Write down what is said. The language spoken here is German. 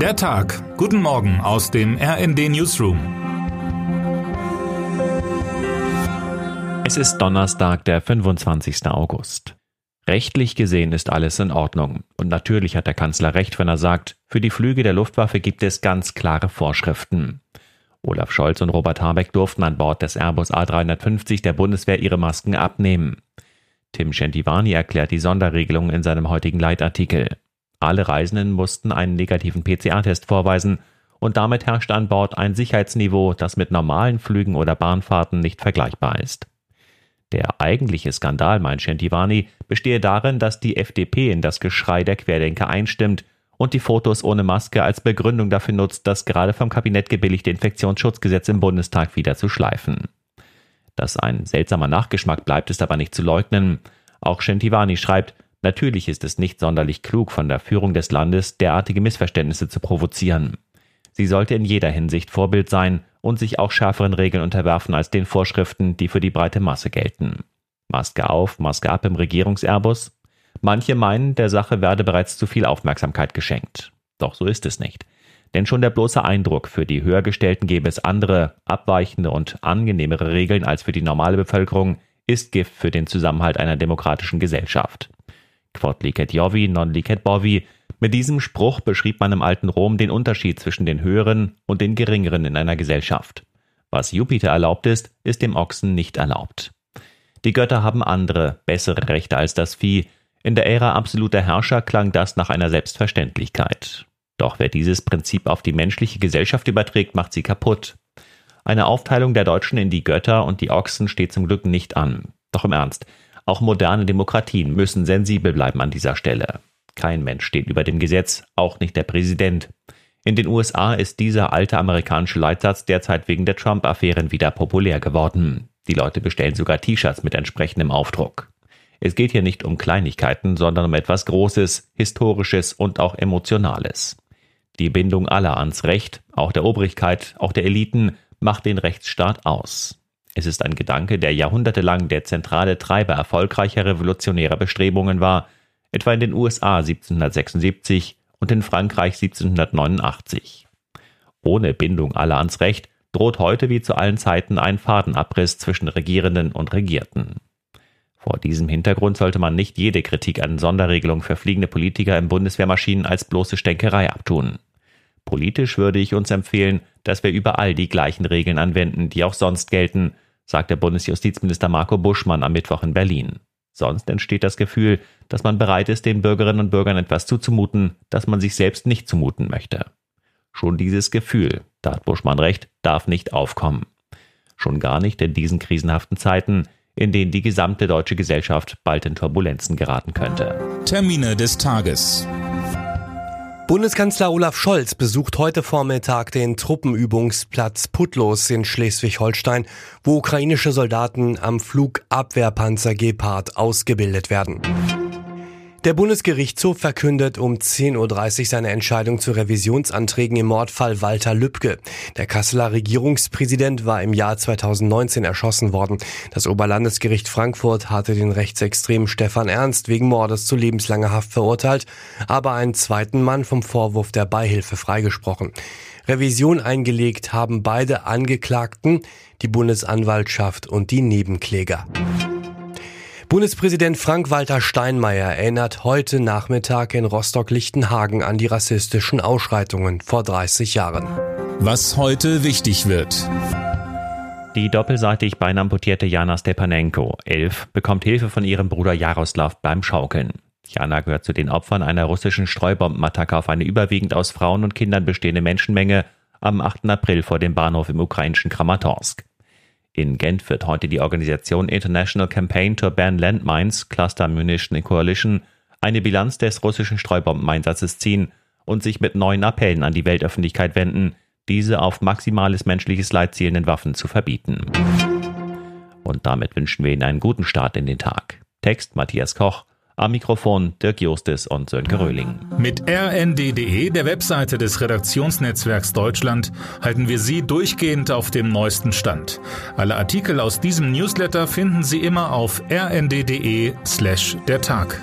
Der Tag. Guten Morgen aus dem RND Newsroom. Es ist Donnerstag, der 25. August. Rechtlich gesehen ist alles in Ordnung. Und natürlich hat der Kanzler recht, wenn er sagt, für die Flüge der Luftwaffe gibt es ganz klare Vorschriften. Olaf Scholz und Robert Habeck durften an Bord des Airbus A350 der Bundeswehr ihre Masken abnehmen. Tim Schentivani erklärt die Sonderregelung in seinem heutigen Leitartikel. Alle Reisenden mussten einen negativen PCR-Test vorweisen und damit herrscht an Bord ein Sicherheitsniveau, das mit normalen Flügen oder Bahnfahrten nicht vergleichbar ist. Der eigentliche Skandal, meint Schentivani, bestehe darin, dass die FDP in das Geschrei der Querdenker einstimmt und die Fotos ohne Maske als Begründung dafür nutzt, das gerade vom Kabinett gebilligte Infektionsschutzgesetz im Bundestag wieder zu schleifen. Dass ein seltsamer Nachgeschmack bleibt, ist aber nicht zu leugnen. Auch Schentivani schreibt, Natürlich ist es nicht sonderlich klug von der Führung des Landes, derartige Missverständnisse zu provozieren. Sie sollte in jeder Hinsicht Vorbild sein und sich auch schärferen Regeln unterwerfen als den Vorschriften, die für die breite Masse gelten. Maske auf, Maske ab im Regierungsairbus? Manche meinen, der Sache werde bereits zu viel Aufmerksamkeit geschenkt. Doch so ist es nicht. Denn schon der bloße Eindruck, für die Höhergestellten gäbe es andere, abweichende und angenehmere Regeln als für die normale Bevölkerung, ist Gift für den Zusammenhalt einer demokratischen Gesellschaft. Quod licet Jovi, non licet bovi. Mit diesem Spruch beschrieb man im alten Rom den Unterschied zwischen den höheren und den geringeren in einer Gesellschaft. Was Jupiter erlaubt ist, ist dem Ochsen nicht erlaubt. Die Götter haben andere, bessere Rechte als das Vieh. In der Ära absoluter Herrscher klang das nach einer Selbstverständlichkeit. Doch wer dieses Prinzip auf die menschliche Gesellschaft überträgt, macht sie kaputt. Eine Aufteilung der Deutschen in die Götter und die Ochsen steht zum Glück nicht an. Doch im Ernst, auch moderne Demokratien müssen sensibel bleiben an dieser Stelle. Kein Mensch steht über dem Gesetz, auch nicht der Präsident. In den USA ist dieser alte amerikanische Leitsatz derzeit wegen der Trump-Affären wieder populär geworden. Die Leute bestellen sogar T-Shirts mit entsprechendem Aufdruck. Es geht hier nicht um Kleinigkeiten, sondern um etwas Großes, Historisches und auch Emotionales. Die Bindung aller ans Recht, auch der Obrigkeit, auch der Eliten, macht den Rechtsstaat aus. Es ist ein Gedanke, der jahrhundertelang der zentrale Treiber erfolgreicher revolutionärer Bestrebungen war, etwa in den USA 1776 und in Frankreich 1789. Ohne Bindung aller ans Recht droht heute wie zu allen Zeiten ein Fadenabriss zwischen Regierenden und Regierten. Vor diesem Hintergrund sollte man nicht jede Kritik an Sonderregelungen für fliegende Politiker im Bundeswehrmaschinen als bloße Stänkerei abtun. Politisch würde ich uns empfehlen, dass wir überall die gleichen Regeln anwenden, die auch sonst gelten, sagt der Bundesjustizminister Marco Buschmann am Mittwoch in Berlin. Sonst entsteht das Gefühl, dass man bereit ist, den Bürgerinnen und Bürgern etwas zuzumuten, das man sich selbst nicht zumuten möchte. Schon dieses Gefühl, da hat Buschmann recht, darf nicht aufkommen. Schon gar nicht in diesen krisenhaften Zeiten, in denen die gesamte deutsche Gesellschaft bald in Turbulenzen geraten könnte. Termine des Tages. Bundeskanzler Olaf Scholz besucht heute Vormittag den Truppenübungsplatz Putlos in Schleswig-Holstein, wo ukrainische Soldaten am Flugabwehrpanzer Gepard ausgebildet werden. Der Bundesgerichtshof verkündet um 10.30 Uhr seine Entscheidung zu Revisionsanträgen im Mordfall Walter Lübcke. Der Kasseler Regierungspräsident war im Jahr 2019 erschossen worden. Das Oberlandesgericht Frankfurt hatte den rechtsextremen Stefan Ernst wegen Mordes zu lebenslanger Haft verurteilt, aber einen zweiten Mann vom Vorwurf der Beihilfe freigesprochen. Revision eingelegt haben beide Angeklagten, die Bundesanwaltschaft und die Nebenkläger. Bundespräsident Frank-Walter Steinmeier erinnert heute Nachmittag in Rostock-Lichtenhagen an die rassistischen Ausschreitungen vor 30 Jahren. Was heute wichtig wird. Die doppelseitig beinamputierte Jana Stepanenko, elf, bekommt Hilfe von ihrem Bruder Jaroslav beim Schaukeln. Jana gehört zu den Opfern einer russischen Streubombenattacke auf eine überwiegend aus Frauen und Kindern bestehende Menschenmenge am 8. April vor dem Bahnhof im ukrainischen Kramatorsk. In Gent wird heute die Organisation International Campaign to Ban Landmines Cluster Munition Coalition eine Bilanz des russischen Streubombeneinsatzes ziehen und sich mit neuen Appellen an die Weltöffentlichkeit wenden, diese auf maximales menschliches Leid zielenden Waffen zu verbieten. Und damit wünschen wir Ihnen einen guten Start in den Tag. Text Matthias Koch, am Mikrofon Dirk Justis und Sönke Röhling. Mit rnd.de, der Webseite des Redaktionsnetzwerks Deutschland, halten wir Sie durchgehend auf dem neuesten Stand. Alle Artikel aus diesem Newsletter finden Sie immer auf rnd.de slash der Tag.